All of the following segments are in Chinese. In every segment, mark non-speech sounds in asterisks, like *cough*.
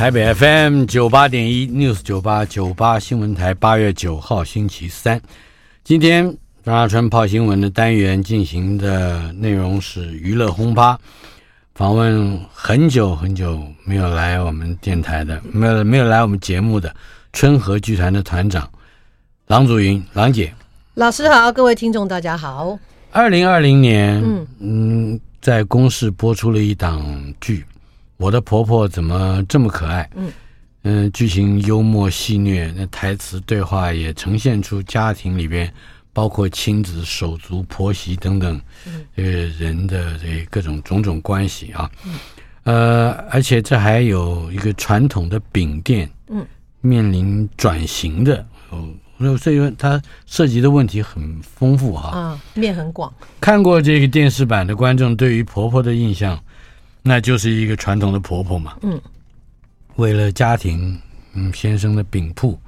台北 FM 九八点一 News 九八九八新闻台，八月九号星期三，今天张大春泡新闻的单元进行的内容是娱乐轰趴，访问很久很久没有来我们电台的，没有没有来我们节目的春和剧团的团长郎祖云，郎姐，老师好，各位听众大家好。二零二零年，嗯嗯，在公视播出了一档剧。我的婆婆怎么这么可爱？嗯嗯、呃，剧情幽默戏谑，那台词对话也呈现出家庭里边包括亲子、手足、婆媳等等，呃人的这各种种种关系啊。呃，而且这还有一个传统的饼店，嗯，面临转型的哦，所以它涉及的问题很丰富哈。啊，面很广。看过这个电视版的观众对于婆婆的印象。那就是一个传统的婆婆嘛，嗯，为了家庭，嗯，先生的饼铺，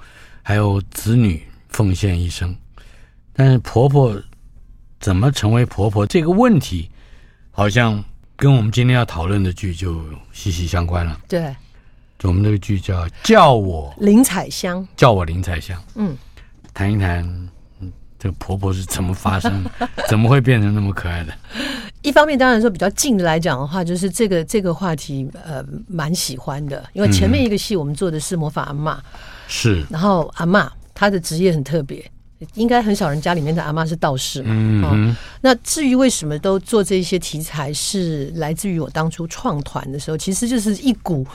还有子女奉献一生。但是婆婆怎么成为婆婆这个问题，好像跟我们今天要讨论的剧就息息相关了。对，我们这个剧叫《叫我林采香》，叫我林采香。嗯，谈一谈。这个婆婆是怎么发生的？*laughs* 怎么会变成那么可爱的？一方面，当然说比较近的来讲的话，就是这个这个话题，呃，蛮喜欢的。因为前面一个戏我们做的是魔法阿嬷，是、嗯，然后阿嬷她的职业很特别，应该很少人家里面的阿嬷是道士嘛。嗯，哦、那至于为什么都做这些题材，是来自于我当初创团的时候，其实就是一股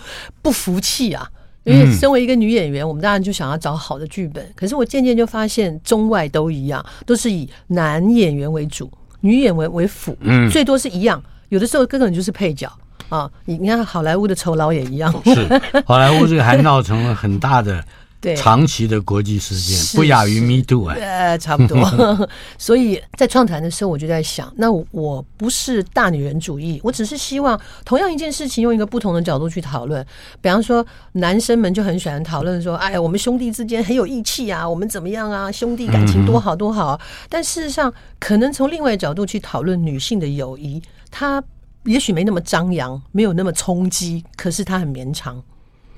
不服气啊。因为身为一个女演员，嗯、我们当然就想要找好的剧本。可是我渐渐就发现，中外都一样，都是以男演员为主，女演员为辅，嗯，最多是一样。有的时候根本就是配角啊。你你看好莱坞的酬劳也一样，是好莱坞这个还闹成了很大的。对，长期的国际事件不亚于 Me Too 啊，呃，差不多。*laughs* 所以在创谈的时候，我就在想，那我不是大女人主义，我只是希望同样一件事情用一个不同的角度去讨论。比方说，男生们就很喜欢讨论说，哎呀，我们兄弟之间很有义气啊，我们怎么样啊，兄弟感情多好多好。但事实上，可能从另外一角度去讨论女性的友谊，它也许没那么张扬，没有那么冲击，可是它很绵长，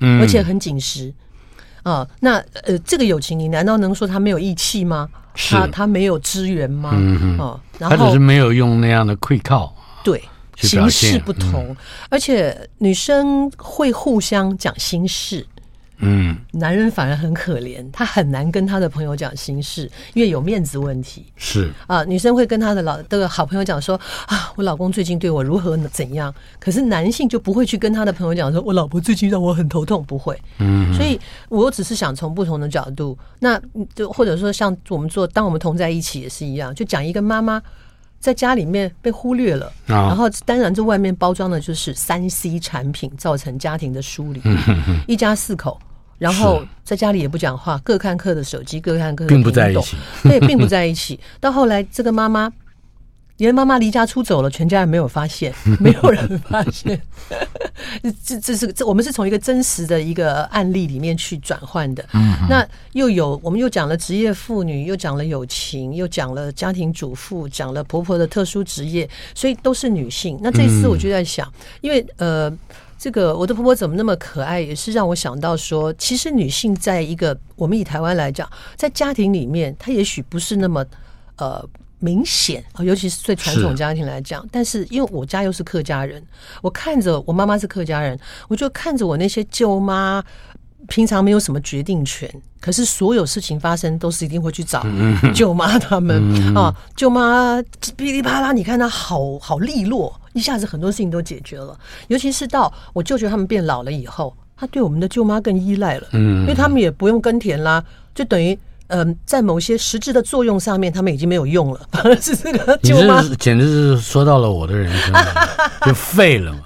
嗯而且很紧实。啊、哦，那呃，这个友情，你难道能说他没有义气吗？是他他没有支援吗？嗯哦，然后他只是没有用那样的愧靠。对，形式不同，嗯、而且女生会互相讲心事。嗯，男人反而很可怜，他很难跟他的朋友讲心事，因为有面子问题。是啊，女生会跟他的老这个好朋友讲说啊，我老公最近对我如何怎样。可是男性就不会去跟他的朋友讲说，我老婆最近让我很头痛，不会。嗯，所以我只是想从不同的角度，那就或者说像我们做，当我们同在一起也是一样，就讲一个妈妈在家里面被忽略了，然后当然这外面包装的就是三 C 产品造成家庭的疏离，*laughs* 一家四口。然后在家里也不讲话，各看各的手机，各看各的，并不在一起。*laughs* 对，并不在一起。到后来，这个妈妈，连妈妈离家出走了，全家人没有发现，*laughs* 没有人发现。*laughs* 这这是这，我们是从一个真实的一个案例里面去转换的。嗯，那又有我们又讲了职业妇女，又讲了友情，又讲了家庭主妇，讲了婆婆的特殊职业，所以都是女性。那这次我就在想，因为呃。这个我的婆婆怎么那么可爱，也是让我想到说，其实女性在一个我们以台湾来讲，在家庭里面，她也许不是那么呃明显啊，尤其是对传统家庭来讲。但是因为我家又是客家人，我看着我妈妈是客家人，我就看着我那些舅妈。平常没有什么决定权，可是所有事情发生都是一定会去找舅妈他们啊。舅妈噼里啪啦，你看她好好利落，一下子很多事情都解决了。尤其是到我舅舅他们变老了以后，他对我们的舅妈更依赖了，因为他们也不用耕田啦，就等于。嗯，在某些实质的作用上面，他们已经没有用了。是这个舅妈，简直是说到了我的人生，*laughs* 就废了嘛。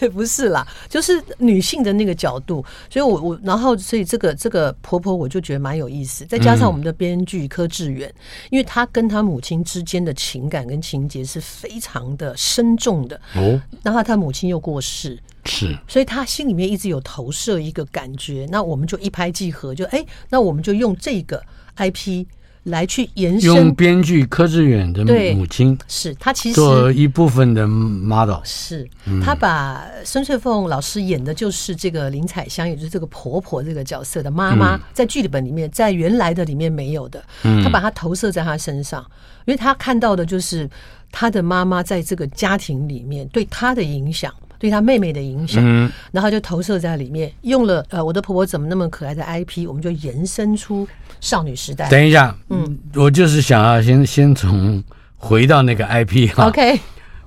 也不是啦，就是女性的那个角度。所以我我然后所以这个这个婆婆我就觉得蛮有意思。再加上我们的编剧柯志远，因为他跟他母亲之间的情感跟情节是非常的深重的。哦，然后他母亲又过世。是，所以他心里面一直有投射一个感觉，那我们就一拍即合，就哎，那我们就用这个 IP 来去延伸。用编剧柯志远的母亲是他其实做一部分的 model，是他把孙翠凤老师演的就是这个林采香，也就是这个婆婆这个角色的妈妈，在剧本里面，在原来的里面没有的，他把它投射在她身上，因为他看到的就是他的妈妈在这个家庭里面对他的影响。对他妹妹的影响，嗯，然后就投射在里面，用了呃，我的婆婆怎么那么可爱的 IP，我们就延伸出少女时代。等一下，嗯，我就是想要先先从回到那个 IP 哈，OK，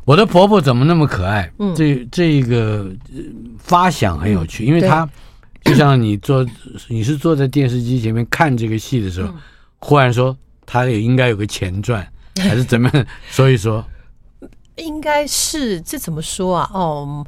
我的婆婆怎么那么可爱？嗯，这这个发想很有趣，因为她就像你坐，你是坐在电视机前面看这个戏的时候，忽然说她也应该有个前传，还是怎么样？*laughs* 所以说。应该是这怎么说啊？哦，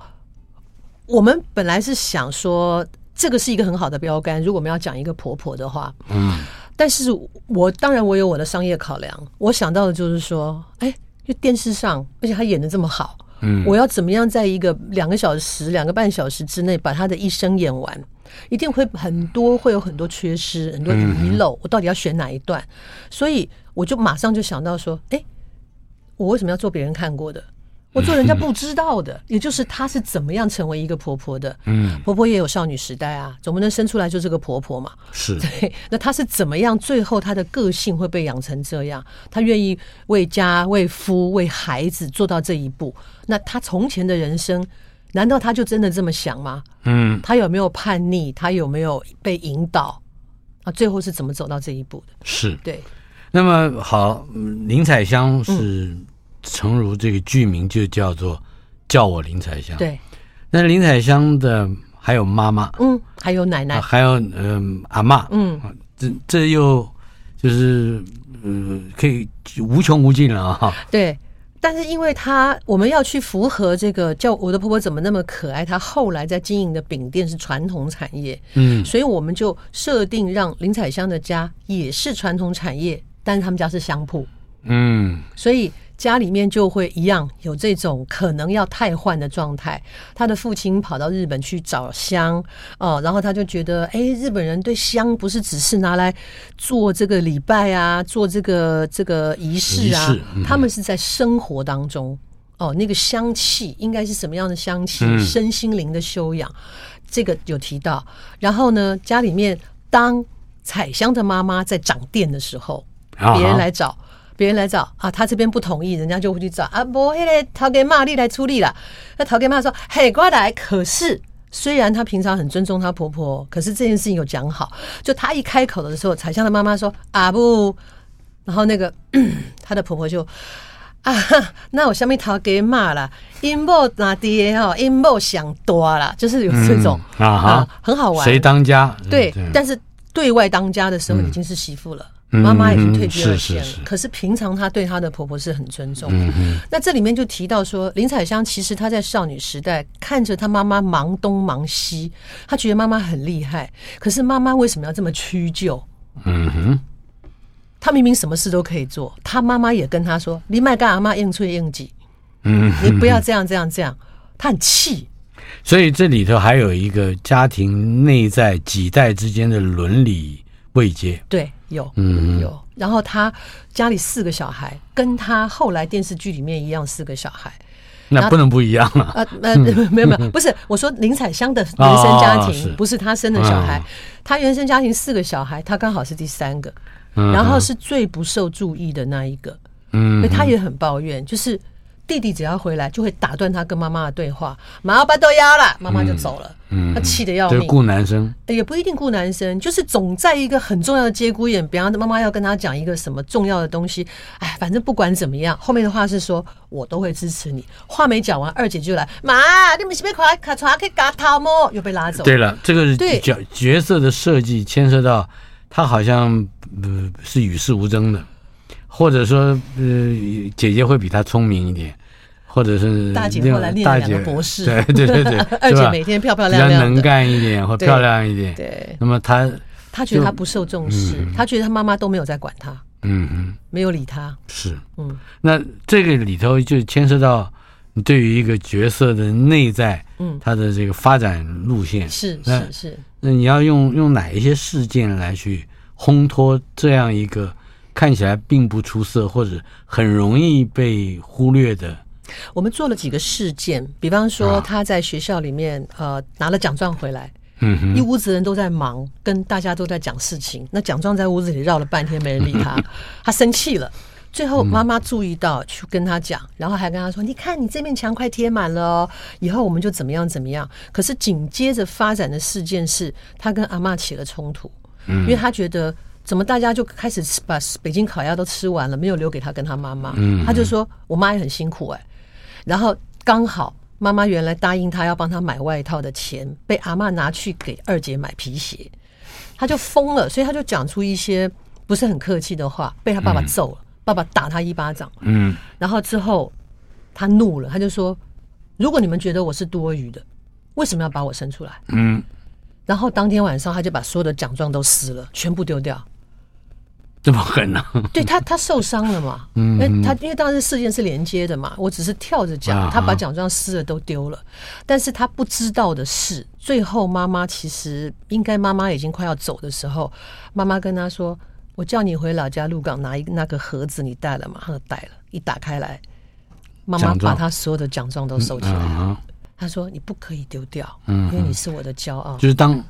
我们本来是想说这个是一个很好的标杆。如果我们要讲一个婆婆的话，嗯，但是我当然我有我的商业考量。我想到的就是说，哎，就电视上，而且她演的这么好，嗯，我要怎么样在一个两个小时、两个半小时之内把她的一生演完？一定会很多，会有很多缺失，很多遗漏。我到底要选哪一段？所以我就马上就想到说，哎。我为什么要做别人看过的？我做人家不知道的，也就是她是怎么样成为一个婆婆的。嗯，婆婆也有少女时代啊，总不能生出来就是个婆婆嘛。是 *laughs* 对。那她是怎么样？最后她的个性会被养成这样？她愿意为家、为夫、为孩子做到这一步？那她从前的人生，难道她就真的这么想吗？嗯，她有没有叛逆？她有没有被引导？啊，最后是怎么走到这一步的？是对。那么好，林采香是诚如这个剧名就叫做“叫我林彩香”。对，那林彩香的还有妈妈，嗯，还有奶奶，还有嗯、呃、阿妈，嗯，这这又就是嗯、呃、可以无穷无尽了啊。对，但是因为他我们要去符合这个叫我的婆婆怎么那么可爱，她后来在经营的饼店是传统产业，嗯，所以我们就设定让林彩香的家也是传统产业。但是他们家是香铺，嗯，所以家里面就会一样有这种可能要汰换的状态。他的父亲跑到日本去找香，哦，然后他就觉得，哎，日本人对香不是只是拿来做这个礼拜啊，做这个这个仪式啊，他们是在生活当中，哦，那个香气应该是什么样的香气，身心灵的修养，这个有提到。然后呢，家里面当彩香的妈妈在掌店的时候。别人来找，别人来找啊，他这边不同意，人家就会去找啊。不，那个头家妈你来出力了。那陶给妈说：“嘿，过来。”可是虽然她平常很尊重她婆婆，可是这件事情有讲好。就她一开口的时候，彩香的妈妈说：“啊不。”然后那个 *coughs* 她的婆婆就啊，那我下面头给骂了，阴谋哪爹哈，阴谋想多了，就是有这种、嗯、啊哈，很好玩。谁当家？对，对但是对外当家的时候已经是媳妇了。嗯妈妈已经退居二线了，可是平常她对她的婆婆是很尊重。那这里面就提到说，林采香其实她在少女时代看着她妈妈忙东忙西，她觉得妈妈很厉害，可是妈妈为什么要这么屈就？嗯哼，她明明什么事都可以做，她妈妈也跟她说：“你麦干阿妈应催应急，嗯，你不要这样这样这样。”她很气。所以这里头还有一个家庭内在几代之间的伦理位阶。对。有，嗯，有。然后他家里四个小孩，跟他后来电视剧里面一样，四个小孩，那不能不一样啊。呃呃，*laughs* 没有没有，不是，我说林采香的原生家庭不是他生的小孩，他原生家庭四个小孩，他刚好是第三个，然后是最不受注意的那一个，嗯，所以他也很抱怨，就是。弟弟只要回来，就会打断他跟妈妈的对话。妈妈把都压了，妈妈就走了。嗯，他气得要命。顾男生也不一定顾男生，就是总在一个很重要的节骨眼，比方妈妈要跟他讲一个什么重要的东西。哎，反正不管怎么样，后面的话是说我都会支持你。话没讲完，二姐就来，妈，你们是被快卡抓去嘎他么？又被拉走。对了，这个角角色的设计牵涉到他好像呃是与世无争的。或者说，呃，姐姐会比他聪明一点，或者是大姐后来念两个博士，对对对对，*laughs* 二姐每天漂漂亮亮，能干一点或漂亮一点。对，那么她她觉得她不受重视，她觉得她妈妈都没有在管她，嗯嗯，没有理她。是，嗯，那这个里头就牵涉到你对于一个角色的内在，嗯，他的这个发展路线。是是是，那你要用用哪一些事件来去烘托这样一个。看起来并不出色，或者很容易被忽略的？我们做了几个事件，比方说他在学校里面、啊、呃拿了奖状回来，嗯哼，一屋子人都在忙，跟大家都在讲事情，那奖状在屋子里绕了半天没人理他，*laughs* 他生气了。最后妈妈注意到，去跟他讲，然后还跟他说：“你看，你这面墙快贴满了哦，以后我们就怎么样怎么样。”可是紧接着发展的事件是他跟阿妈起了冲突，因为他觉得怎么大家就开始吃把北京烤鸭都吃完了，没有留给他跟他妈妈。他就说：“我妈也很辛苦哎。”然后刚好妈妈原来答应他要帮他买外套的钱，被阿妈拿去给二姐买皮鞋，他就疯了，所以他就讲出一些不是很客气的话，被他爸爸揍了。爸爸打他一巴掌，嗯，然后之后他怒了，他就说：“如果你们觉得我是多余的，为什么要把我生出来？”嗯，然后当天晚上他就把所有的奖状都撕了，全部丢掉。这么狠呢？*laughs* 对他，他受伤了嘛？嗯，他因为当时事件是连接的嘛，我只是跳着讲，他把奖状撕了都丢了，但是他不知道的是，最后妈妈其实应该妈妈已经快要走的时候，妈妈跟他说。我叫你回老家鹿港拿一个那个盒子，你带了吗？他带了，一打开来，妈妈把他所有的奖状都收起来。他说：“你不可以丢掉，因为你是我的骄傲。”就是当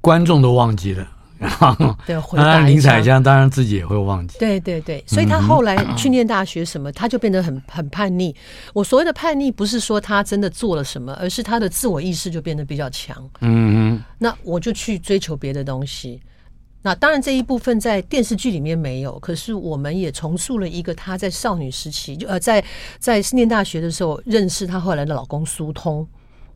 观众都忘记了，然后对，回答林采香当然自己也会忘记。对对对，所以他后来去念大学什么，他就变得很很叛逆。我所谓的叛逆，不是说他真的做了什么，而是他的自我意识就变得比较强。嗯嗯，那我就去追求别的东西。那当然，这一部分在电视剧里面没有，可是我们也重塑了一个她在少女时期，就呃，在在念大学的时候认识她后来的老公苏通，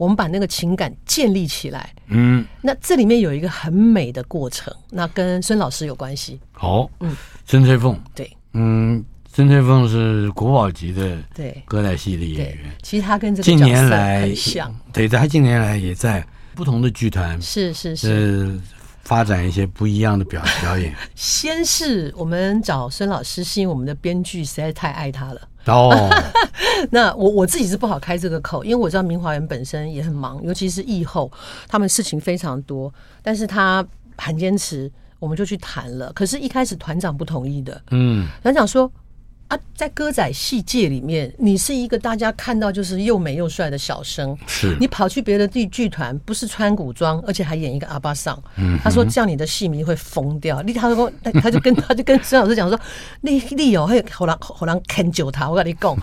我们把那个情感建立起来。嗯，那这里面有一个很美的过程，那跟孙老师有关系。好，嗯，孙翠凤，对，嗯，孙翠凤是国宝级的对歌仔戏的演员，其实她跟这个近年来很像，对，她近年来也在不同的剧团，是是是。发展一些不一样的表表演。*laughs* 先是我们找孙老师，是因为我们的编剧实在太爱他了。哦，*laughs* 那我我自己是不好开这个口，因为我知道明华园本身也很忙，尤其是疫后，他们事情非常多。但是他很坚持，我们就去谈了。可是，一开始团长不同意的。嗯，团长说。啊，在歌仔戏界里面，你是一个大家看到就是又美又帅的小生，是你跑去别的剧剧团，不是穿古装，而且还演一个阿巴桑。嗯，他说这样你的戏迷会疯掉。你他说他就跟 *laughs* 他就跟孙老师讲说，你你有会好人好人啃酒他，我跟你讲。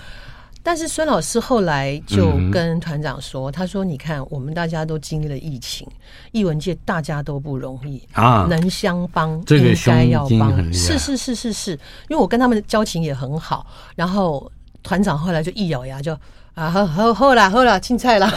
但是孙老师后来就跟团长说：“他说，你看，我们大家都经历了疫情，艺文界大家都不容易啊，能相帮，这个应该要帮。是是是是是，因为我跟他们的交情也很好。然后团长后来就一咬牙就啊，好好好了好了，青菜了。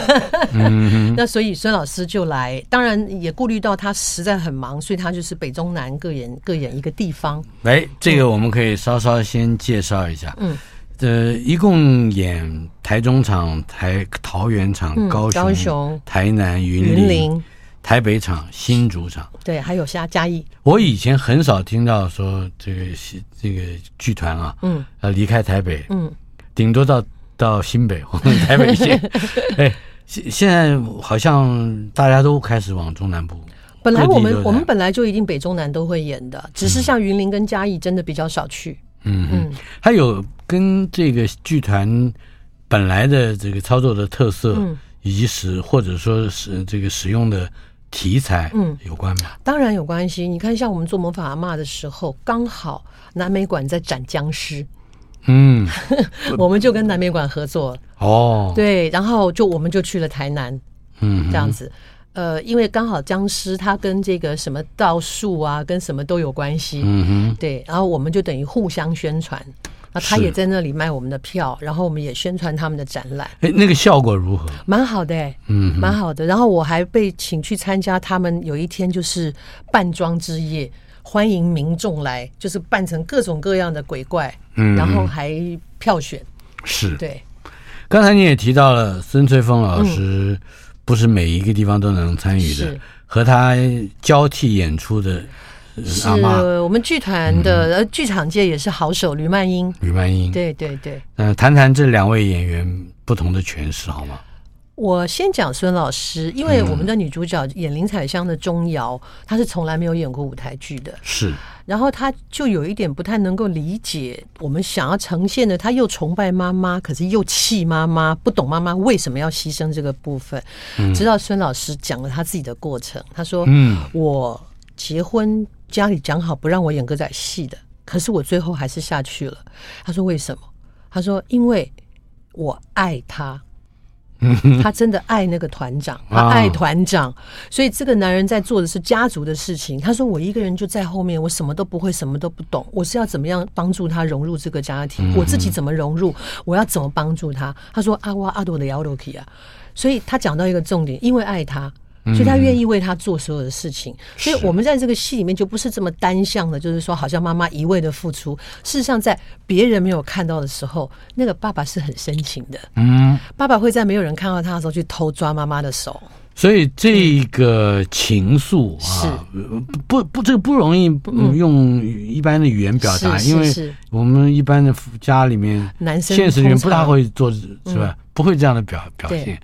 *laughs* 那所以孙老师就来，当然也顾虑到他实在很忙，所以他就是北中南各演各演一个地方。哎，这个我们可以稍稍先介绍一下。嗯。呃，一共演台中场、台桃园场、高雄、高雄台南、云林、林台北场、新竹场，对，还有下嘉义。我以前很少听到说这个戏这个剧团啊，嗯，呃，离开台北，嗯，顶多到到新北 *laughs* 或者台北县。*laughs* 哎，现现在好像大家都开始往中南部。本来我们我们本来就一定北中南都会演的，只是像云林跟嘉义真的比较少去。嗯嗯，还有跟这个剧团本来的这个操作的特色，嗯。以及使或者说是这个使用的题材，嗯，有关吗？当然有关系。你看，像我们做魔法阿嬷的时候，刚好南美馆在展僵尸，嗯，*laughs* 我们就跟南美馆合作哦，对，然后就我们就去了台南，嗯，这样子。呃，因为刚好僵尸它跟这个什么道术啊，跟什么都有关系，嗯哼，对，然后我们就等于互相宣传，那他也在那里卖我们的票，然后我们也宣传他们的展览。哎，那个效果如何？蛮好的，欸，嗯，蛮好的。然后我还被请去参加他们有一天就是扮装之夜，欢迎民众来，就是扮成各种各样的鬼怪，嗯，然后还票选，是对。刚才你也提到了孙翠凤老师，嗯。不是每一个地方都能参与的，和他交替演出的是我们剧团的，呃，剧场界也是好手吕曼英。吕曼英，对对对。嗯，谈谈这两位演员不同的诠释好吗？我先讲孙老师，因为我们的女主角演林采香的钟瑶，她是从来没有演过舞台剧的，是。然后她就有一点不太能够理解我们想要呈现的，她又崇拜妈妈，可是又气妈妈，不懂妈妈为什么要牺牲这个部分。直到孙老师讲了他自己的过程，他说：“嗯，我结婚家里讲好不让我演歌仔戏的，可是我最后还是下去了。”他说：“为什么？”他说：“因为我爱他。” *laughs* 他真的爱那个团长，他爱团长，所以这个男人在做的是家族的事情。他说：“我一个人就在后面，我什么都不会，什么都不懂，我是要怎么样帮助他融入这个家庭？我自己怎么融入？我要怎么帮助他？”他说：“阿哇阿朵的摇罗基啊。”所以他讲到一个重点，因为爱他。所以他愿意为他做所有的事情，所以我们在这个戏里面就不是这么单向的，就是说好像妈妈一味的付出。事实上，在别人没有看到的时候，那个爸爸是很深情的。嗯，爸爸会在没有人看到他的时候去偷抓妈妈的手。所以这个情愫啊，不不，这个不容易用一般的语言表达，因为我们一般的家里面，男生现实里面不大会做，是吧？不会这样的表表现。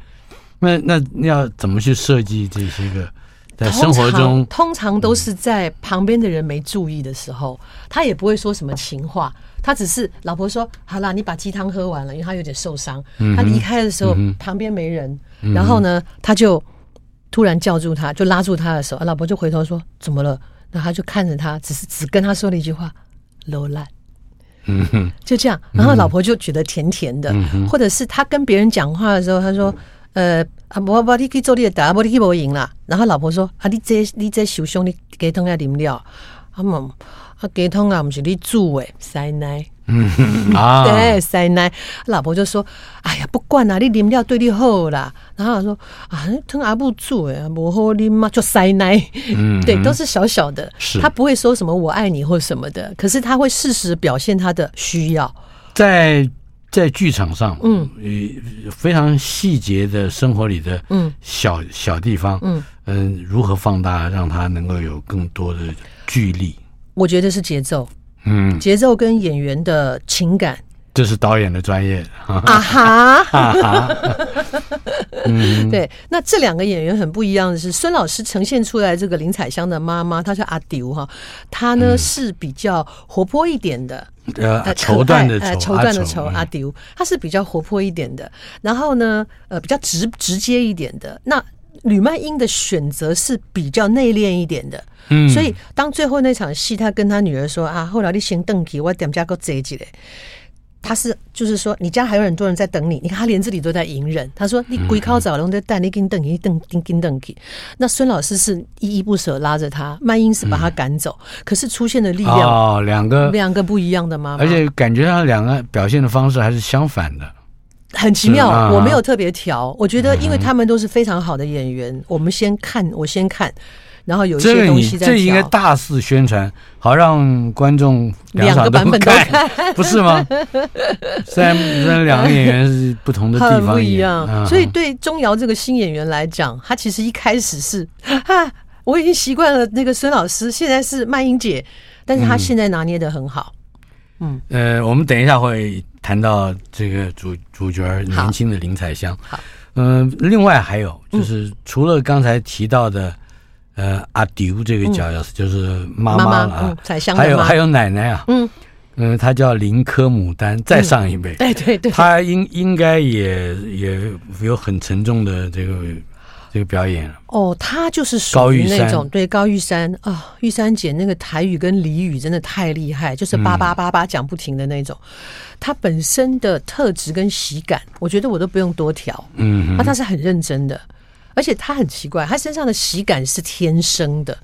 那那要怎么去设计这些个在生活中？通常都是在旁边的人没注意的时候，他也不会说什么情话，他只是老婆说：“好啦，你把鸡汤喝完了。”因为他有点受伤，他离开的时候旁边没人，然后呢，他就突然叫住他，就拉住他的手，老婆就回头说：“怎么了？”然后他就看着他，只是只跟他说了一句话：“low 烂。”嗯哼，就这样，然后老婆就觉得甜甜的，或者是他跟别人讲话的时候，他说。呃，啊，我我你去做你的答，我你去无赢啦。然后老婆说：“啊，你这你这受伤，你鸡汤要啉了。”啊嘛，啊鸡汤啊，不是你煮的，塞奶。嗯 *laughs* 啊，对，塞奶。老婆就说：“哎呀，不管啦，你啉了对你好啦。”然后他说：“啊，汤阿不煮诶，不好啉嘛，就塞奶。”嗯，对，都是小小的，是他不会说什么“我爱你”或什么的，可是他会适时表现他的需要，在。在剧场上，嗯，非常细节的生活里的，嗯，小小地方，嗯。嗯，如何放大，让它能够有更多的剧力？我觉得是节奏，嗯，节奏跟演员的情感，这是导演的专业。啊哈，*laughs* 啊哈，*laughs* 嗯，对。那这两个演员很不一样的是，孙老师呈现出来这个林采香的妈妈，她叫阿丢哈，她呢是比较活泼一点的。呃，绸缎的绸，绸缎的绸，阿丢，他是比较活泼一点的。然后呢，呃，比较直直接一点的。那吕曼英的选择是比较内敛一点的。嗯，所以当最后那场戏，他跟他女儿说啊，后来你先登记，我点加个这几嘞。他是就是说，你家还有很多人在等你。你看他连这里都在隐忍。他说：“你鬼靠早龙在带你跟等你等跟跟等去。”那孙老师是依依不舍拉着他，曼英是把他赶走。可是出现的力量哦，两个两个不一样的妈妈，而且感觉上两个表现的方式还是相反的，很奇妙。我没有特别调，我觉得因为他们都是非常好的演员。我们先看，我先看。然后有一些东西在这，这应该大肆宣传，好让观众两 *laughs* 个版本都看，不是吗？虽然虽然两个演员是不同的地方不一样，所以对钟瑶这个新演员来讲，他其实一开始是啊，我已经习惯了那个孙老师，现在是曼英姐，但是他现在拿捏的很好。嗯，呃，我们等一下会谈到这个主主角年轻的林采香。好，嗯，另外还有就是除了刚才提到的。呃，阿丢这个角色就是妈妈啊，还有还有奶奶啊，嗯。嗯，她叫林科牡丹，再上一辈，对对对，她应应该也也有很沉重的这个这个表演哦，她就是属于那种对高玉山。啊，玉山姐那个台语跟俚语真的太厉害，就是叭叭叭叭讲不停的那种。她本身的特质跟喜感，我觉得我都不用多调，嗯，那她是很认真的。而且他很奇怪，他身上的喜感是天生的，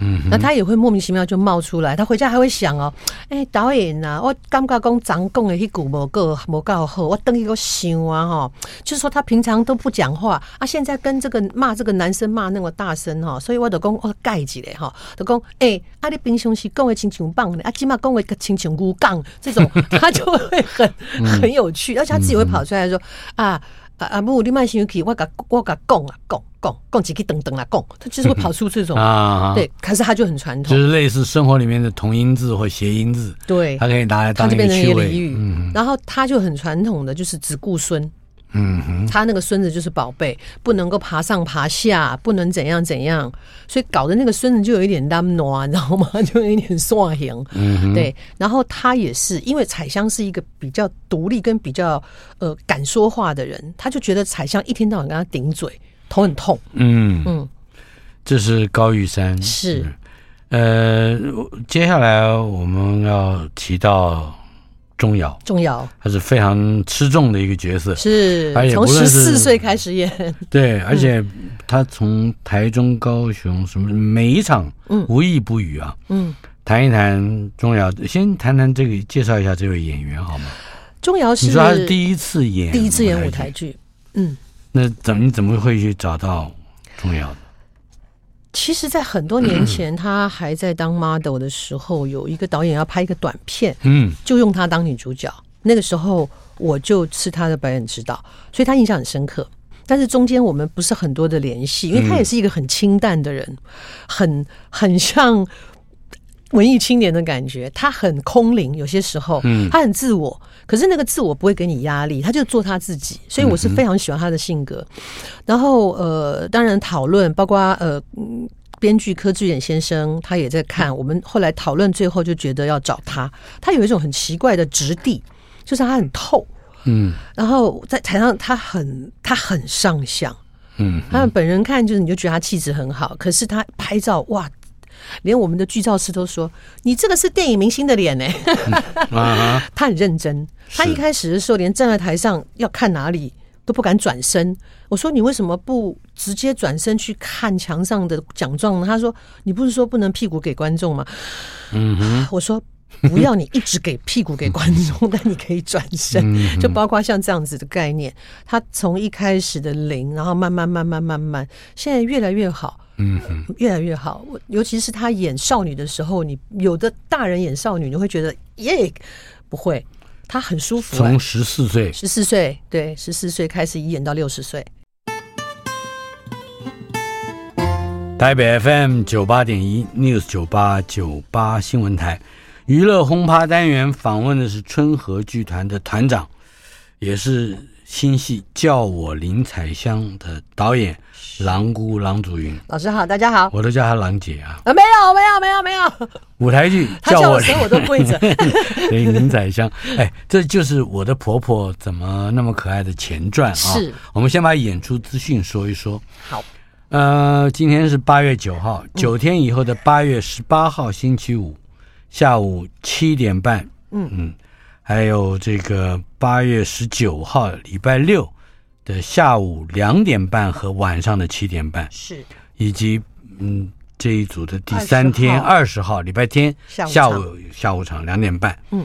嗯，那他也会莫名其妙就冒出来。他回家还会想哦，哎、欸，导演啊，我感觉讲咱讲的迄句无够无够好，我等一个想啊哈，就是说他平常都不讲话啊，现在跟这个骂这个男生骂那么大声哈，所以我就讲我盖起来哈，就讲哎，啊你平常是讲的亲像棒的，啊起码讲的亲像牛杠这种，*laughs* 他就会很很有趣，而且他自己会跑出来说啊。啊啊！不，你慢行去，我甲我甲讲啊，讲讲讲几句等等啊，讲，他就是会跑出这种 *laughs* 啊，对，可是他就很传统，就是类似生活里面的同音字或谐音字，对，他可以拿来当一个趣味。嗯，然后他就很传统的，就是只顾孙，嗯哼，他那个孙子就是宝贝，不能够爬上爬下，不能怎样怎样，所以搞得那个孙子就有一点担挪，你知道吗？*laughs* 就有一点刷型。嗯哼，对。然后他也是因为彩香是一个比较独立跟比较呃敢说话的人，他就觉得彩香一天到晚跟他顶嘴，头很痛。嗯嗯，这是高玉山。是。呃，接下来我们要提到。钟瑶，钟瑶，他是非常吃重的一个角色，是，而且从十四岁开始演，*laughs* 对，而且他从台中、高雄什么每一场，嗯，无一不语啊，嗯，谈一谈钟瑶，先谈谈这个，介绍一下这位演员好吗？钟瑶是，你说他是第一次演，第一次演舞台剧，嗯，那怎么你怎么会去找到钟瑶？其实，在很多年前，他还在当 model 的时候，有一个导演要拍一个短片，嗯，就用他当女主角。那个时候，我就是他的表演指导，所以他印象很深刻。但是中间我们不是很多的联系，因为他也是一个很清淡的人，很很像文艺青年的感觉。他很空灵，有些时候，嗯，他很自我，可是那个自我不会给你压力，他就做他自己。所以我是非常喜欢他的性格。然后，呃，当然讨论，包括呃。编剧柯志远先生，他也在看。我们后来讨论，最后就觉得要找他。他有一种很奇怪的质地，就是他很透，嗯。然后在台上，他很他很上相，嗯。他本人看就是，你就觉得他气质很好。可是他拍照，哇，连我们的剧照师都说：“你这个是电影明星的脸呢。*laughs* ” *laughs* 他很认真。他一开始的时候，连站在台上要看哪里。都不敢转身。我说，你为什么不直接转身去看墙上的奖状呢？他说，你不是说不能屁股给观众吗？嗯哼，我说不要你一直给屁股给观众，但你可以转身，就包括像这样子的概念。他从一开始的零，然后慢慢慢慢慢慢，现在越来越好，嗯哼，越来越好。尤其是他演少女的时候，你有的大人演少女，你会觉得耶，不会。他很舒服，从十四岁，十四岁，对，十四岁开始演到六十岁。台北 FM 九八点一 News 九八九八新闻台娱乐轰趴单元访问的是春和剧团的团长，也是新戏《叫我林彩香》的导演郎姑郎祖云。老师好，大家好，我都叫她郎姐啊。啊，没有，没有，没有，没有。舞台剧 *laughs* 叫我，他叫我都跪着。*laughs* 林彩香，哎，这就是我的婆婆怎么那么可爱的前传啊。是，我们先把演出资讯说一说。好，呃，今天是八月九号，九天以后的八月十八号星期五下午七点半。嗯。嗯。还有这个八月十九号礼拜六的下午两点半和晚上的七点半，是，以及嗯这一组的第三天二十号。礼拜天下午下午场两点半，嗯，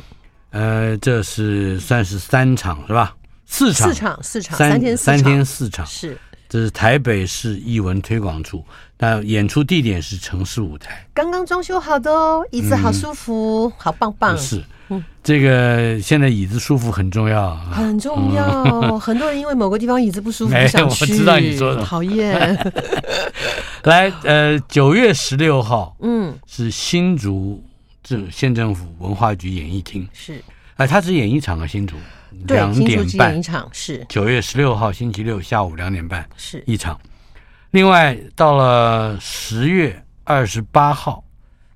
呃，这是算是三场是吧？四场。四场四场三,三天三天四场。是，这是台北市艺文推广处，那演出地点是城市舞台，刚刚装修好的哦，椅子好舒服，嗯、好棒棒。是。嗯，这个现在椅子舒服很重要，很重要。嗯、很多人因为某个地方椅子不舒服不想去，我知道你说的，讨厌。*laughs* 来，呃，九月十六号，嗯，是新竹这县政府文化局演艺厅，是，哎、呃，他只演一场啊，新竹，对，两点半。演一场是。九月十六号星期六下午两点半是。一场。另外，到了十月二十八号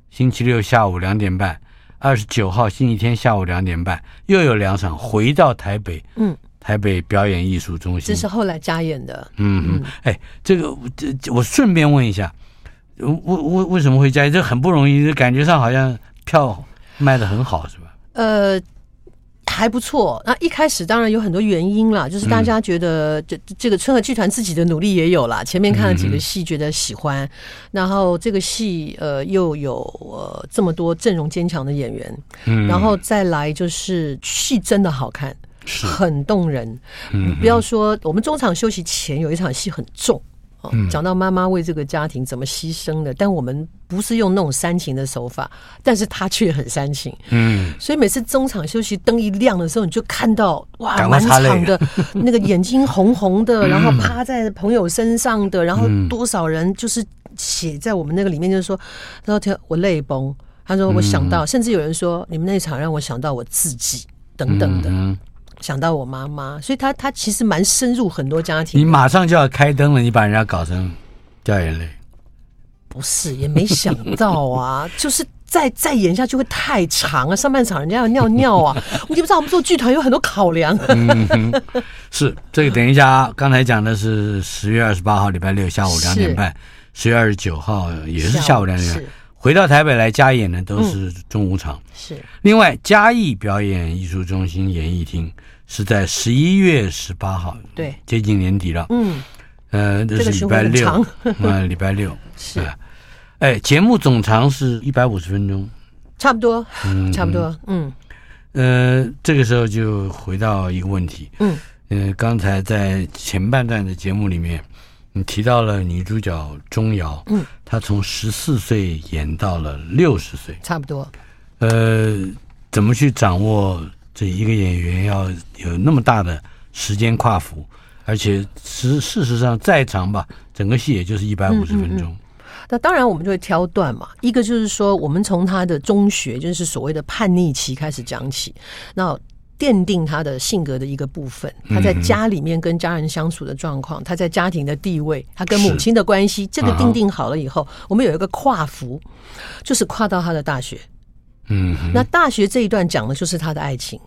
星期六下午两点半。二十九号星期天下午两点半，又有两场回到台北，嗯，台北表演艺术中心，这是后来加演的，嗯嗯，哎，这个这我顺便问一下，为为为什么会加演？这很不容易，感觉上好像票卖的很好，是吧？呃。还不错。那一开始当然有很多原因啦，就是大家觉得这这个春和剧团自己的努力也有啦。前面看了几个戏，觉得喜欢，然后这个戏呃又有呃这么多阵容坚强的演员，然后再来就是戏真的好看，很动人。嗯不要说我们中场休息前有一场戏很重。讲到妈妈为这个家庭怎么牺牲的，但我们不是用那种煽情的手法，但是他却很煽情。嗯，所以每次中场休息灯一亮的时候，你就看到哇，满场的 *laughs* 那个眼睛红红的，然后趴在朋友身上的，然后多少人就是写在我们那个里面，就是说，他说我泪崩，他说我想到，甚至有人说你们那场让我想到我自己等等的。想到我妈妈，所以她她其实蛮深入很多家庭。你马上就要开灯了，你把人家搞成掉眼泪？不是，也没想到啊，*laughs* 就是。再再演下去会太长啊！上半场人家要尿尿啊！*laughs* 我就不知道我们做剧团有很多考量。嗯，是这个。等一下，刚才讲的是十月二十八号礼拜六下午两点半，十月二十九号也是下午两点半。回到台北来加演的都是中午场。是。另外，嘉义表演艺术中心演艺厅是在十一月十八号，对，接近年底了。嗯。呃，这是礼拜六。啊，*laughs* 礼拜六。*laughs* 是。哎，节目总长是一百五十分钟，差不多，嗯，差不多，嗯，呃，这个时候就回到一个问题，嗯，呃，刚才在前半段的节目里面，你提到了女主角钟瑶，嗯，她从十四岁演到了六十岁，差不多，呃，怎么去掌握这一个演员要有那么大的时间跨幅，而且实事实上再长吧，整个戏也就是一百五十分钟。嗯嗯嗯那当然，我们就会挑段嘛。一个就是说，我们从他的中学，就是所谓的叛逆期开始讲起，那奠定他的性格的一个部分。他在家里面跟家人相处的状况，他在家庭的地位，他跟母亲的关系，这个定定好了以后，我们有一个跨幅，就是跨到他的大学。嗯，那大学这一段讲的就是他的爱情，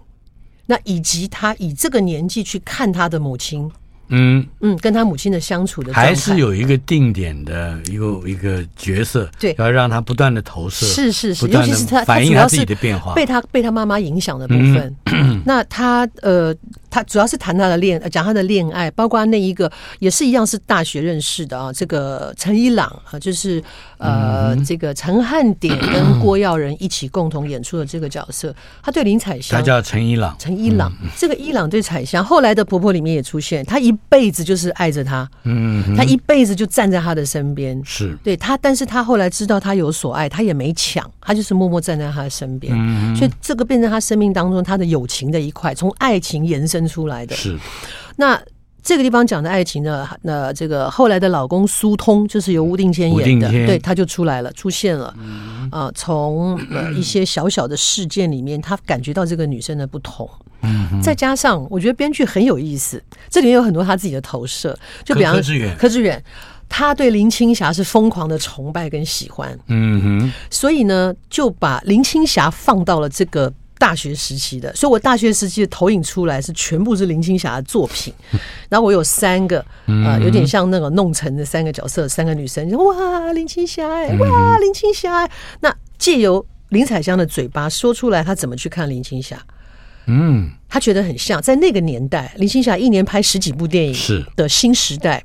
那以及他以这个年纪去看他的母亲。嗯。嗯，跟他母亲的相处的还是有一个定点的一个一个角色，对，要让他不断的投射，是是是，尤其是他反映他自己的变化，被他被他妈妈影响的部分。嗯、*clears throat* 那他呃。他主要是谈他的恋，讲他的恋爱，包括那一个也是一样是大学认识的啊。这个陈一朗啊，就是呃，这个陈汉典跟郭耀仁一起共同演出的这个角色，他对林彩香，他叫陈一朗，陈一朗，这个伊朗对彩香，后来的婆婆里面也出现，他一辈子就是爱着他，嗯，他一辈子就站在他的身边，是。对他，但是他后来知道他有所爱，他也没抢，他就是默默站在他的身边，所以这个变成他生命当中他的友情的一块，从爱情延伸。出来的。是，那这个地方讲的爱情呢？那这个后来的老公苏通就是由吴定谦演的，对，他就出来了，出现了。啊、呃，从呃一些小小的事件里面，他感觉到这个女生的不同。嗯，再加上我觉得编剧很有意思，这里面有很多他自己的投射。就比方柯志远，柯志远，他对林青霞是疯狂的崇拜跟喜欢。嗯哼，所以呢，就把林青霞放到了这个。大学时期的，所以我大学时期的投影出来是全部是林青霞的作品，*laughs* 然后我有三个，呃，有点像那个弄成的三个角色，三个女生，哇，林青霞，哇，林青霞，那借由林彩香的嘴巴说出来，她怎么去看林青霞？嗯，她觉得很像，在那个年代，林青霞一年拍十几部电影，是。的新时代，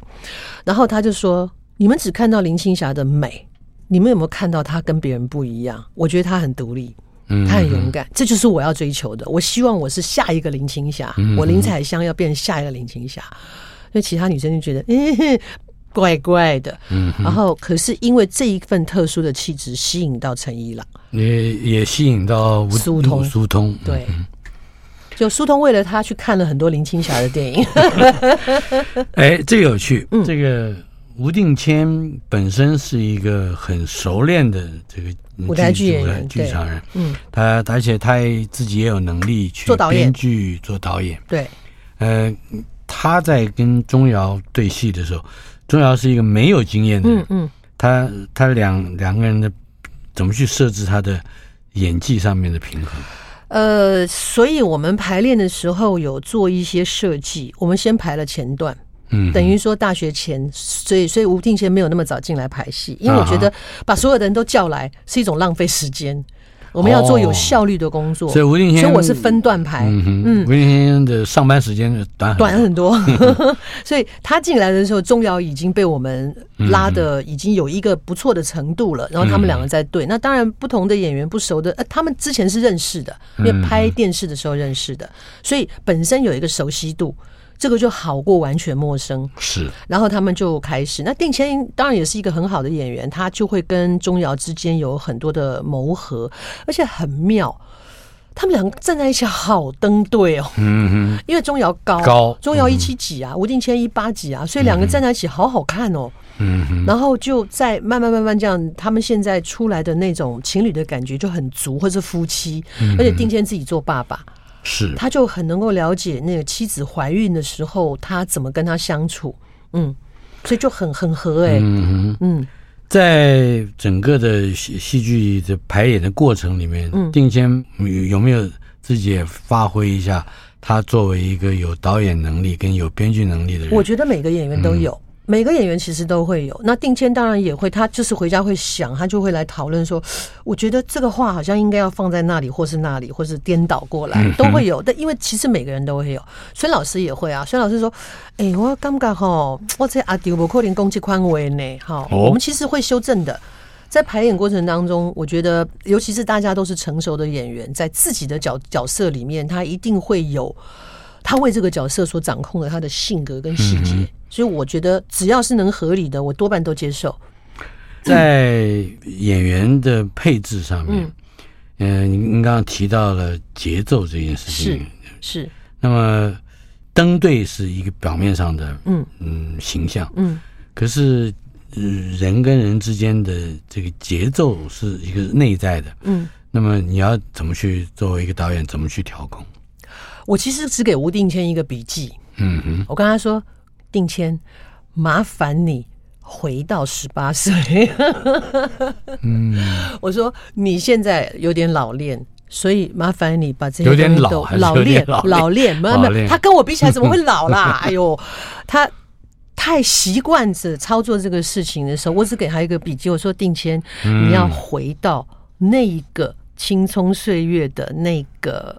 然后她就说：“你们只看到林青霞的美，你们有没有看到她跟别人不一样？我觉得她很独立。”他很勇敢，嗯、这就是我要追求的。我希望我是下一个林青霞，嗯、我林彩香要变下一个林青霞。那其他女生就觉得，*laughs* 嗯，怪怪的。嗯，然后可是因为这一份特殊的气质，吸引到陈一郎，也也吸引到苏通。苏通，对，就苏通为了他去看了很多林青霞的电影。*laughs* 哎，这个有趣，嗯、这个。吴定谦本身是一个很熟练的这个舞台剧演员、剧场人，嗯，他而且他自己也有能力去做编剧、做导演，对，呃，他在跟钟瑶对戏的时候，钟瑶是一个没有经验的人，嗯，他他两两个人的怎么去设置他的演技上面的平衡？呃，所以我们排练的时候有做一些设计，我们先排了前段。嗯，等于说大学前，所以所以吴定谦没有那么早进来排戏，因为我觉得把所有的人都叫来是一种浪费时间。我们要做有效率的工作，所以吴定谦，所以我是分段排。嗯，吴定谦的上班时间短短很多，*laughs* 所以他进来的时候，钟瑶已经被我们拉的已经有一个不错的程度了。然后他们两个在对，那当然不同的演员不熟的，呃，他们之前是认识的，因为拍电视的时候认识的，所以本身有一个熟悉度。这个就好过完全陌生，是。然后他们就开始，那定谦当然也是一个很好的演员，他就会跟钟瑶之间有很多的磨合，而且很妙。他们两个站在一起好登对哦，嗯哼，因为钟瑶高，高，钟瑶一七几啊，吴定谦一八几啊，所以两个站在一起好好看哦，嗯哼。然后就在慢慢慢慢这样，他们现在出来的那种情侣的感觉就很足，或是夫妻，而且定谦自己做爸爸。是，他就很能够了解那个妻子怀孕的时候，他怎么跟她相处，嗯，所以就很很合哎、欸，嗯嗯，在整个的戏戏剧的排演的过程里面，嗯，定谦有没有自己也发挥一下？他作为一个有导演能力跟有编剧能力的人，我觉得每个演员都有。嗯每个演员其实都会有，那定谦当然也会，他就是回家会想，他就会来讨论说，我觉得这个话好像应该要放在那里，或是那里，或是颠倒过来，都会有。但因为其实每个人都会有，孙老师也会啊。孙老师说：“哎、欸，我感觉哈，我这阿迪不可能攻击宽维呢。”哈，我们其实会修正的。在排演过程当中，我觉得，尤其是大家都是成熟的演员，在自己的角角色里面，他一定会有。他为这个角色所掌控的他的性格跟细节，嗯，所以我觉得只要是能合理的，我多半都接受。在演员的配置上面，嗯，呃，您刚刚提到了节奏这件事情，是是。那么登对是一个表面上的，嗯嗯形象，嗯，可是人跟人之间的这个节奏是一个内在的，嗯。那么你要怎么去作为一个导演，怎么去调控？我其实只给吴定谦一个笔记，嗯哼，我跟他说：“定谦，麻烦你回到十八岁。”嗯，我说你现在有点老练，所以麻烦你把这些东西都老练老练，*laughs* 没有没有，他跟我比起来怎么会老啦？*laughs* 哎呦，他太习惯着操作这个事情的时候，我只给他一个笔记，我说：“定谦，你要回到那一个青葱岁月的那个。”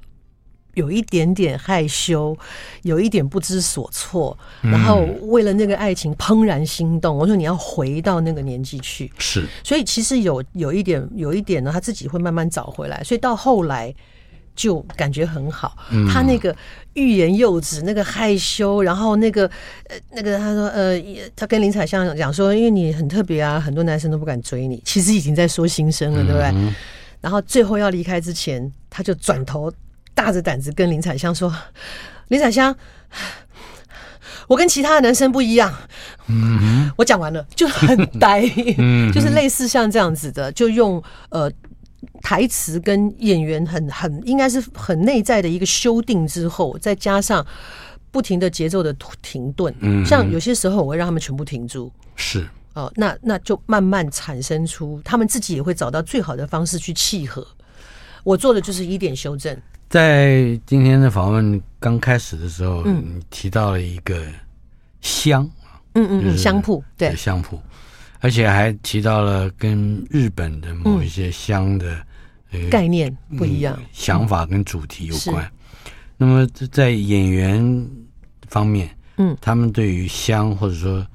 有一点点害羞，有一点不知所措，然后为了那个爱情怦然心动。我说你要回到那个年纪去，是。所以其实有有一点，有一点呢，他自己会慢慢找回来。所以到后来就感觉很好。他那个欲言又止，那个害羞，然后那个呃那个他说呃，他跟林采香讲说，因为你很特别啊，很多男生都不敢追你。其实已经在说心声了，对不对？然后最后要离开之前，他就转头。大着胆子跟林采香说：“林采香，我跟其他的男生不一样。”嗯，我讲完了就很呆，就是类似像这样子的，就用呃台词跟演员很很应该是很内在的一个修订之后，再加上不停的节奏的停顿。嗯，像有些时候我会让他们全部停住，是哦，那那就慢慢产生出他们自己也会找到最好的方式去契合。我做的就是一点修正。在今天的访问刚开始的时候，嗯，你提到了一个香，嗯嗯嗯，香铺，对，香铺，而且还提到了跟日本的某一些香的概念不一样，想法跟主题有关。那么在演员方面，嗯，他们对于香或者说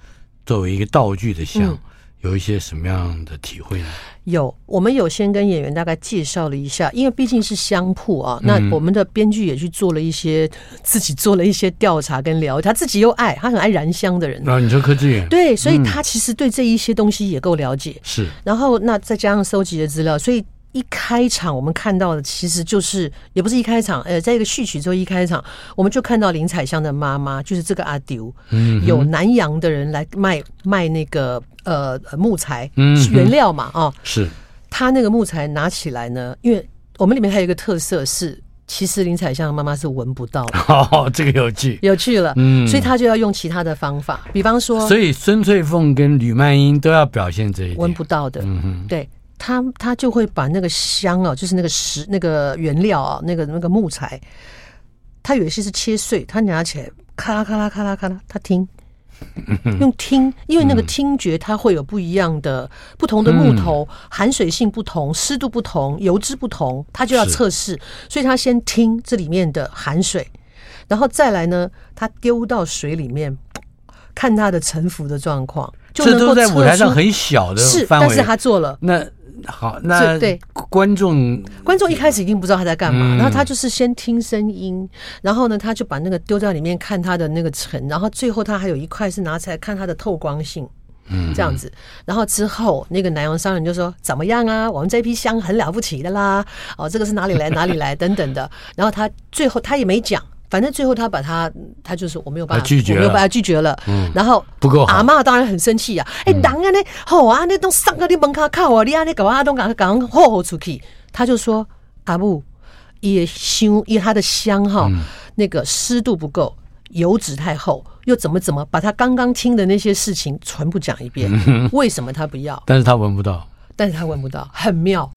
作为一个道具的香。有一些什么样的体会呢？有，我们有先跟演员大概介绍了一下，因为毕竟是相铺啊。那我们的编剧也去做了一些，自己做了一些调查跟了解。他自己又爱，他很爱燃香的人。啊，你说柯志远？对，所以他其实对这一些东西也够了解。是。然后，那再加上收集的资料，所以。一开场，我们看到的其实就是，也不是一开场，呃，在一个序曲之后一开场，我们就看到林采香的妈妈，就是这个阿丢，嗯，有南洋的人来卖卖那个呃木材，嗯，原料嘛，哦，是，他那个木材拿起来呢，因为我们里面还有一个特色是，其实林采香的妈妈是闻不到的，哦，*laughs* 这个有趣，有趣了，嗯，所以他就要用其他的方法，比方说，所以孙翠凤跟吕曼英都要表现这一点，闻不到的，嗯哼，对。他他就会把那个香啊，就是那个石那个原料啊，那个那个木材，他有一些是切碎，他拿起来咔啦咔啦咔啦咔啦，他听，*laughs* 用听，因为那个听觉它会有不一样的不同的木头，含水性不同，湿度不同，油脂不同，他就要测试，所以他先听这里面的含水，然后再来呢，他丢到水里面，看它的沉浮的状况，就能够，这都在舞台上很小的范围，是，但是他做了那。好，那对。观众，观众一开始一定不知道他在干嘛，然后他就是先听声音，然后呢，他就把那个丢在里面看他的那个尘，然后最后他还有一块是拿起来看它的透光性，嗯，这样子，然后之后那个南洋商人就说怎么样啊？我们这批香很了不起的啦，哦，这个是哪里来哪里来？等等的，然后他最后他也没讲。反正最后他把他，他就是我没有办法拒绝，我没有办法拒绝了。嗯，然后不够阿嬷当然很生气啊！哎，当然呢，好啊，那都上个你门口靠我，你啊，你搞啊东搞搞吼吼出去。他就说：“阿母，也香，因为他的香哈，那个湿度不够，油脂太厚，又怎么怎么把他刚刚听的那些事情全部讲一遍，*laughs* 为什么他不要？但是他闻不到，但是他闻不到，很妙。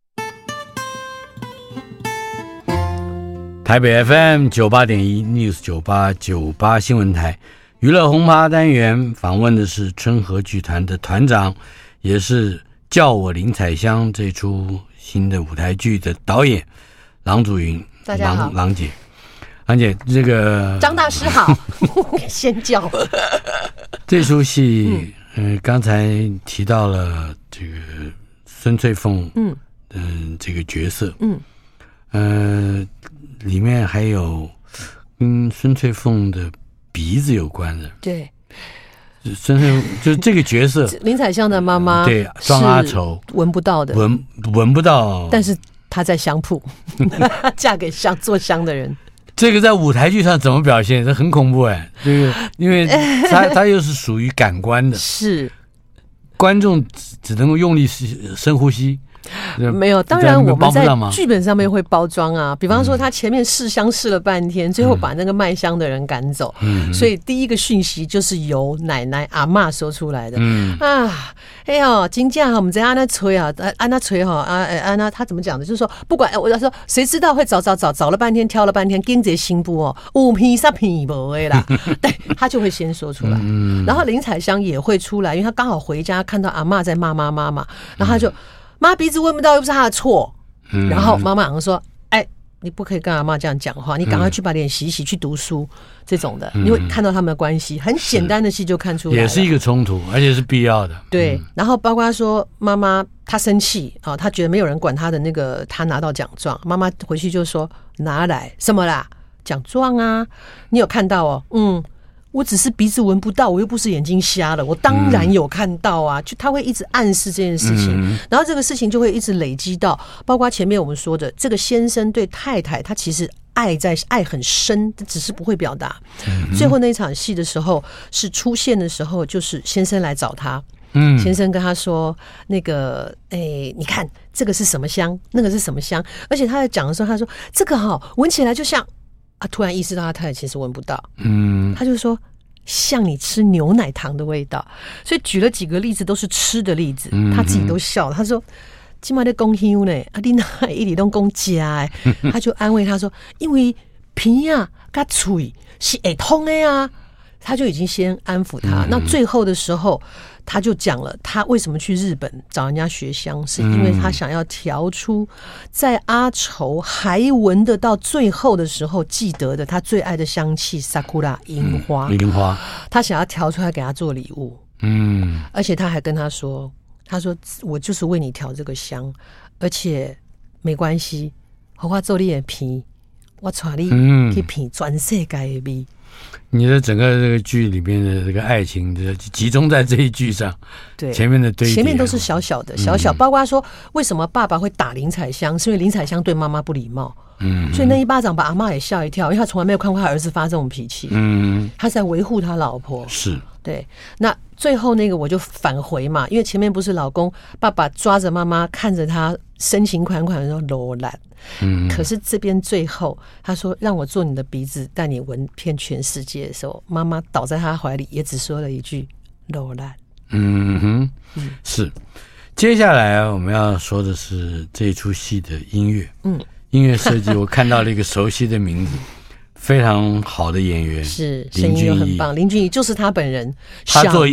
台北 FM 九八点一 News 九八九八新闻台娱乐轰趴单元访问的是春和剧团的团长，也是叫我林采香这出新的舞台剧的导演郎祖云。大家好，郎，郎姐，郎姐，这个张大师好，*laughs* 先叫。这出戏，嗯、呃，刚才提到了这个孙翠凤，嗯。嗯、呃，这个角色，嗯，呃。里面还有跟孙翠凤的鼻子有关的，对，孙翠凤就是这个角色，*laughs* 林采香的妈妈，对，庄阿愁，闻不到的，闻闻不到，但是她在香铺，*laughs* 嫁给香做香的人，这个在舞台剧上怎么表现？这很恐怖哎，这个因为他他 *laughs* 又是属于感官的，是。观众只能够用力吸深呼吸。没有，当然我们在剧本上面会包装啊。比方说，他前面试香试了半天，最后把那个卖香的人赶走。嗯，所以第一个讯息就是由奶奶阿嬷说出来的。嗯啊，哎呦，金价哈，我们在安那吹啊，安那吹哈啊，哎安那他怎么讲的？就是说，不管我要说，谁知道会找找找找了半天，挑了半天，跟着新部哦，五批三批不会啦。*laughs* 对，他就会先说出来。嗯，然后林彩香也会出来，因为他刚好回家看到阿嬷在骂妈妈嘛，然后他就。妈鼻子闻不到，又不是他的错。嗯、然后妈妈好像说：“哎，你不可以跟阿妈这样讲话，你赶快去把脸洗洗，去读书。”这种的，你会看到他们的关系，很简单的戏就看出来，也是一个冲突，而且是必要的。对，然后包括说妈妈她生气啊，她觉得没有人管她的那个，她拿到奖状，妈妈回去就说：“拿来什么啦？奖状啊？你有看到哦？”嗯。我只是鼻子闻不到，我又不是眼睛瞎了，我当然有看到啊！就他会一直暗示这件事情，然后这个事情就会一直累积到，包括前面我们说的这个先生对太太，他其实爱在爱很深，只是不会表达。最后那场戏的时候，是出现的时候，就是先生来找他，嗯，先生跟他说那个，哎，你看这个是什么香，那个是什么香，而且他在讲的时候，他说这个哈闻起来就像。他突然意识到，他太太其实闻不到。嗯，他就说像你吃牛奶糖的味道，所以举了几个例子，都是吃的例子。他自己都笑了。他说：“今麦的公休呢？阿丽娜一里拢公家哎。*laughs* ”他就安慰他说：“因为皮啊、甲嘴是会通的呀。”他就已经先安抚他。那最后的时候。他就讲了，他为什么去日本找人家学香，是因为他想要调出在阿愁还闻得到最后的时候记得的他最爱的香气，sakura 樱花，樱花，他想要调出来给他做礼物。嗯，而且他还跟他说，他说我就是为你调这个香，而且没关系，荷花做你的皮，我带你去品全世界的味。你的整个这个剧里面的这个爱情，就集中在这一句上。对，前面的堆前面都是小小的，小小，包括说为什么爸爸会打林采香，是因为林采香对妈妈不礼貌。嗯，所以那一巴掌把阿妈也吓一跳，因为他从来没有看过他儿子发这种脾气。嗯，他在维护他老婆。是，对。那最后那个我就返回嘛，因为前面不是老公爸爸抓着妈妈，看着他深情款款的说罗兰。嗯，可是这边最后他说让我做你的鼻子，带你闻遍全世界的时候，妈妈倒在他怀里，也只说了一句“罗兰”。嗯哼，是。接下来我们要说的是这一出戏的音乐。嗯，音乐设计我看到了一个熟悉的名字，*laughs* 非常好的演员是林俊逸，很棒。林俊逸就是他本人，他做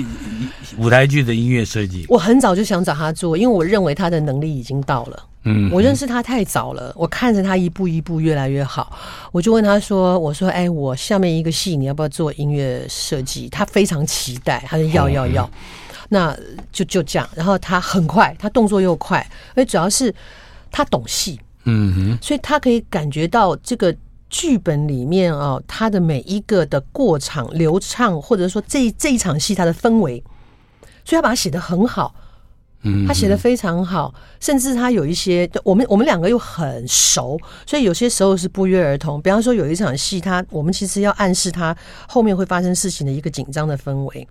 舞台剧的音乐设计。我很早就想找他做，因为我认为他的能力已经到了。嗯，我认识他太早了，我看着他一步一步越来越好，我就问他说：“我说，哎，我下面一个戏你要不要做音乐设计？”他非常期待，他说要要要，那就就这样。然后他很快，他动作又快，而主要是他懂戏，嗯哼，所以他可以感觉到这个剧本里面哦，他的每一个的过场流畅，或者说这这一场戏他的氛围，所以他把它写的很好。他写的非常好，甚至他有一些，我们我们两个又很熟，所以有些时候是不约而同。比方说有一场戏，他我们其实要暗示他后面会发生事情的一个紧张的氛围，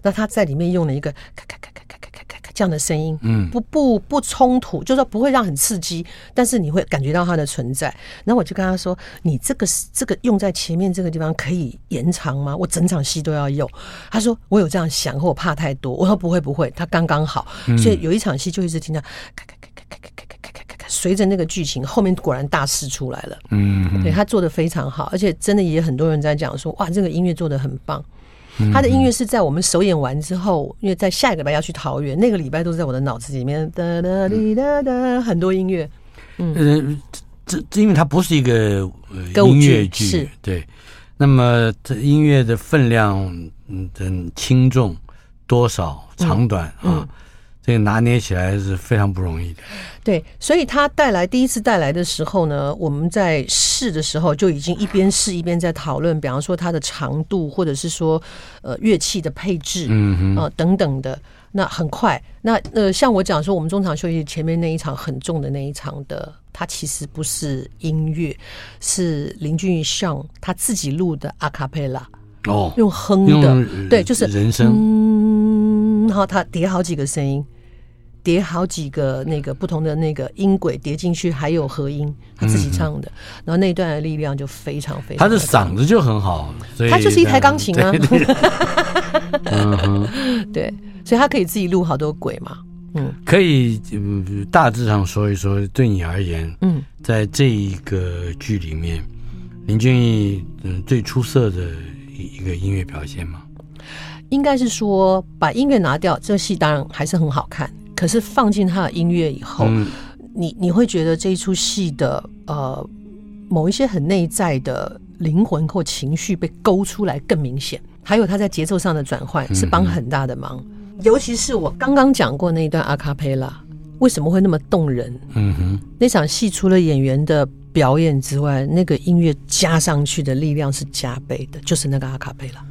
那他在里面用了一个咔咔咔咔咔咔咔咔咔咔这样的声音，嗯，不不不冲突，就是说不会让很刺激，但是你会感觉到它的存在。然后我就跟他说：“你这个这个用在前面这个地方可以延长吗？我整场戏都要用。”他说：“我有这样想，可我怕太多。”我说：“不会不会，他刚刚好。”所以有一场戏就一直听到咔咔咔咔咔咔咔咔咔咔咔，随着那个剧情后面果然大事出来了。嗯，对他做的非常好，而且真的也很多人在讲说：“哇，这个音乐做的很棒。”他的音乐是在我们首演完之后，因为在下一个礼拜要去桃园，那个礼拜都是在我的脑子里面哒哒滴哒哒，很多音乐。嗯，这这因为它不是一个音乐剧，是对。那么这音乐的分量，嗯，轻重多少、长短啊，这个拿捏起来是非常不容易的。对，所以他带来第一次带来的时候呢，我们在试的时候就已经一边试一边在讨论，比方说它的长度，或者是说呃乐器的配置，嗯呃等等的。那很快，那呃像我讲说，我们中场休息前面那一场很重的那一场的，它其实不是音乐，是林俊逸上他自己录的阿卡贝拉哦，用哼的，对，就是人声，嗯，然后他叠好几个声音。叠好几个那个不同的那个音轨叠进去，还有和音，他自己唱的，嗯、然后那一段的力量就非常非常。他的嗓子就很好，所以他就是一台钢琴啊。*laughs* 嗯、哼对，所以他可以自己录好多轨嘛。嗯，可以大致上说一说，对你而言，嗯，在这一个剧里面，林俊逸嗯最出色的一一个音乐表现吗？应该是说把音乐拿掉，这戏当然还是很好看。可是放进他的音乐以后，嗯、你你会觉得这一出戏的呃某一些很内在的灵魂或情绪被勾出来更明显，还有他在节奏上的转换是帮很大的忙。嗯、尤其是我刚刚讲过那一段阿卡贝拉，为什么会那么动人？嗯哼，那场戏除了演员的表演之外，那个音乐加上去的力量是加倍的，就是那个阿卡贝拉。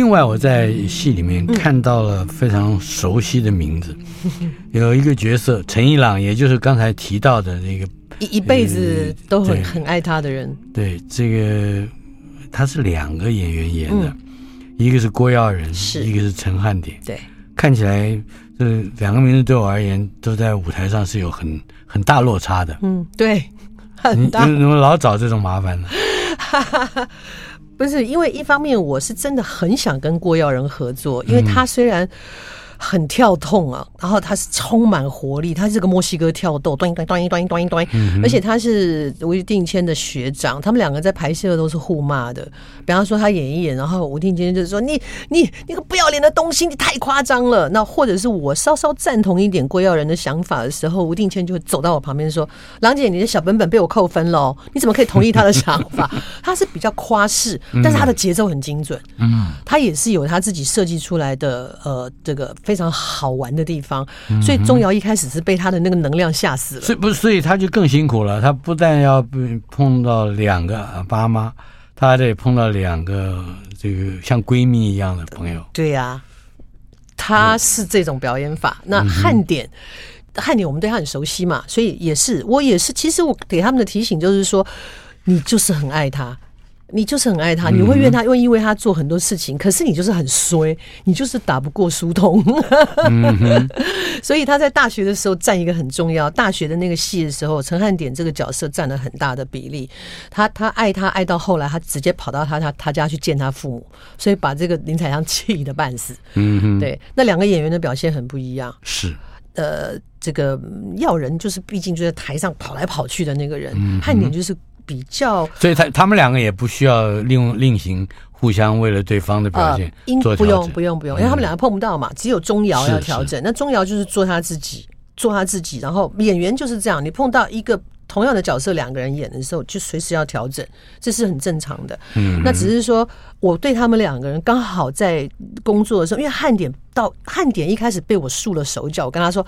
另外，我在戏里面看到了非常熟悉的名字，嗯、*laughs* 有一个角色陈一朗，也就是刚才提到的那个一一辈子都很很爱他的人。对，这个他是两个演员演的，嗯、一个是郭耀仁，是一个是陈汉典。对，看起来这两个名字对我而言都在舞台上是有很很大落差的。嗯，对，很大。你怎么老找这种麻烦呢？*laughs* 不是，因为一方面我是真的很想跟郭耀仁合作，因为他虽然。很跳痛啊，然后他是充满活力，他是个墨西哥跳豆，端一端端一端一端一端，而且他是吴定谦的学长，他们两个在拍戏的都是互骂的。比方说他演一演，然后吴定谦就是说：“你你你个不要脸的东西，你太夸张了。”那或者是我稍稍赞同一点郭耀仁的想法的时候，吴定谦就会走到我旁边说：“郎姐，你的小本本被我扣分了，你怎么可以同意他的想法？” *laughs* 他是比较夸饰，但是他的节奏很精准，嗯，他也是有他自己设计出来的呃这个。非常好玩的地方，所以钟瑶一开始是被他的那个能量吓死了。所以不，所以他就更辛苦了。他不但要碰到两个爸妈，他还得碰到两个这个像闺蜜一样的朋友。对呀、啊，他是这种表演法。那汉典，汉典我们对他很熟悉嘛，所以也是我也是。其实我给他们的提醒就是说，你就是很爱他。你就是很爱他，你会怨他，会因为他做很多事情，可是你就是很衰，你就是打不过苏童。*laughs* 所以他在大学的时候占一个很重要，大学的那个戏的时候，陈汉典这个角色占了很大的比例。他他爱他爱到后来，他直接跑到他他他家去见他父母，所以把这个林采香气得半死。嗯哼，对，那两个演员的表现很不一样。是，呃，这个要人就是毕竟就在台上跑来跑去的那个人，汉典就是。比较，所以他他们两个也不需要另另行互相为了对方的表现做调整？不用不用不用，因为他们两个碰不到嘛，只有钟瑶要调整。那钟瑶就是做他自己，做他自己。然后演员就是这样，你碰到一个。同样的角色，两个人演的时候，就随时要调整，这是很正常的。嗯，那只是说，我对他们两个人刚好在工作的时候，因为汉典到汉典一开始被我束了手脚，我跟他说。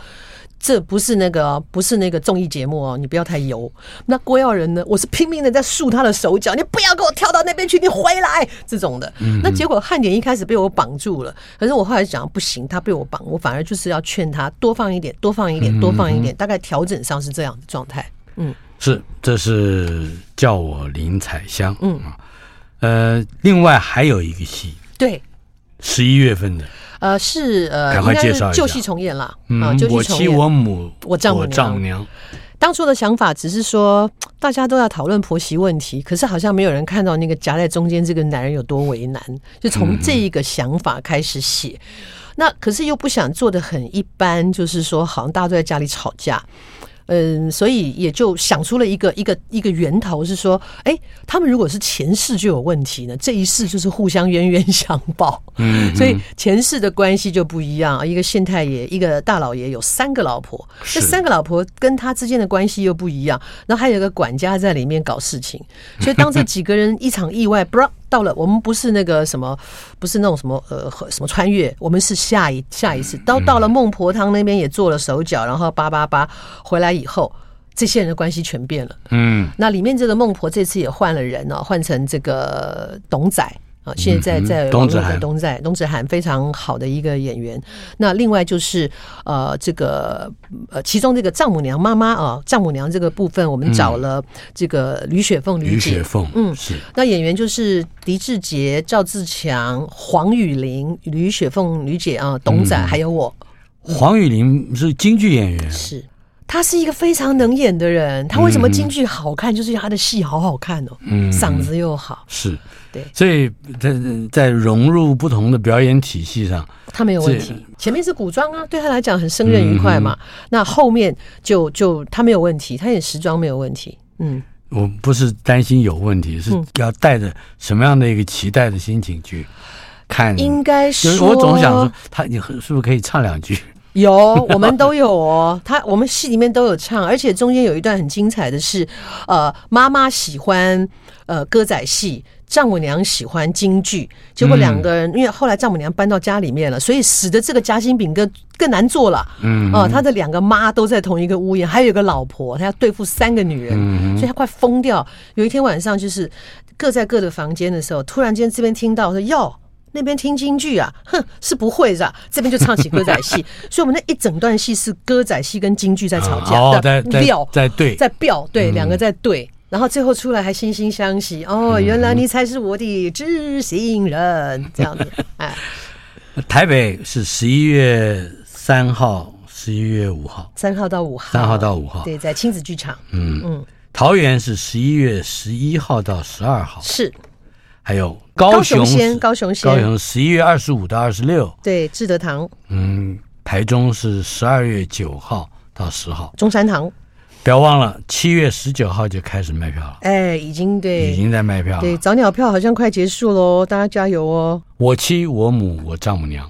这不是那个，不是那个综艺节目哦，你不要太油。那郭耀仁呢？我是拼命的在束他的手脚，你不要给我跳到那边去，你回来这种的。那结果汉典一开始被我绑住了，可是我后来讲不行，他被我绑，我反而就是要劝他多放一点，多放一点，多放一点，大概调整上是这样的状态。嗯，是，这是叫我林采香。嗯啊，呃，另外还有一个戏，对，十一月份的。呃，是呃，应该是旧戏重演了啊。嗯，我妻我母我丈我丈母娘。当初的想法只是说，大家都要讨论婆媳问题，可是好像没有人看到那个夹在中间这个男人有多为难。就从这一个想法开始写，那可是又不想做的很一般，就是说好像大家都在家里吵架。嗯，所以也就想出了一个一个一个源头，是说，哎，他们如果是前世就有问题呢，这一世就是互相冤冤相报。嗯，*laughs* 所以前世的关系就不一样啊。一个县太爷，一个大老爷，有三个老婆，这三个老婆跟他之间的关系又不一样。然后还有一个管家在里面搞事情，所以当这几个人一场意外，不知道。到了，我们不是那个什么，不是那种什么呃什么穿越，我们是下一下一次。到到了孟婆汤那边也做了手脚，然后叭叭叭回来以后，这些人的关系全变了。嗯，那里面这个孟婆这次也换了人哦，换成这个董仔。啊，现在在网络的东在东子涵非常好的一个演员。那另外就是呃，这个呃，其中这个丈母娘妈妈啊，丈母娘这个部分，我们找了这个吕雪凤吕姐，嗯，是。那演员就是狄志杰、赵自强、黄雨玲、吕雪凤吕姐啊，董仔还有我。黄雨玲是京剧演员，是。他是一个非常能演的人。他为什么京剧好看？就是他的戏好好看哦，嗯，嗓子又好，是。对，所以在在融入不同的表演体系上，他没有问题。前面是古装啊，对他来讲很胜任愉快嘛。嗯、那后面就就他没有问题，他演时装没有问题。嗯，我不是担心有问题，是要带着什么样的一个期待的心情去看。应该是我总想说，他你是不是可以唱两句？有，我们都有哦。他我们戏里面都有唱，而且中间有一段很精彩的是，呃，妈妈喜欢呃歌仔戏。丈母娘喜欢京剧，结果两个人，因为后来丈母娘搬到家里面了，所以使得这个夹心饼更更难做了。嗯，哦，他的两个妈都在同一个屋檐，还有一个老婆，他要对付三个女人，所以他快疯掉。有一天晚上，就是各在各的房间的时候，突然间这边听到说哟，那边听京剧啊，*laughs* 哼，是不会是吧？这边就唱起歌仔戏，*laughs* 所以我们那一整段戏是歌仔戏跟京剧在吵架的调，在对，在飙，对，两个在对。然后最后出来还惺惺相惜哦，原来你才是我的知心人，这样子 *laughs* 哎。台北是十一月三号、十一月五号，三号到五号，三号到五号，对，在亲子剧场。嗯嗯，桃园是十一月十一号到十二号，是。还有高雄，高雄高雄十一月二十五到二十六，对，志德堂。嗯，台中是十二月九号到十号，中山堂。不要忘了，七月十九号就开始卖票了。哎，已经对，已经在卖票了。对，早鸟票好像快结束喽，大家加油哦！我妻、我母、我丈母娘。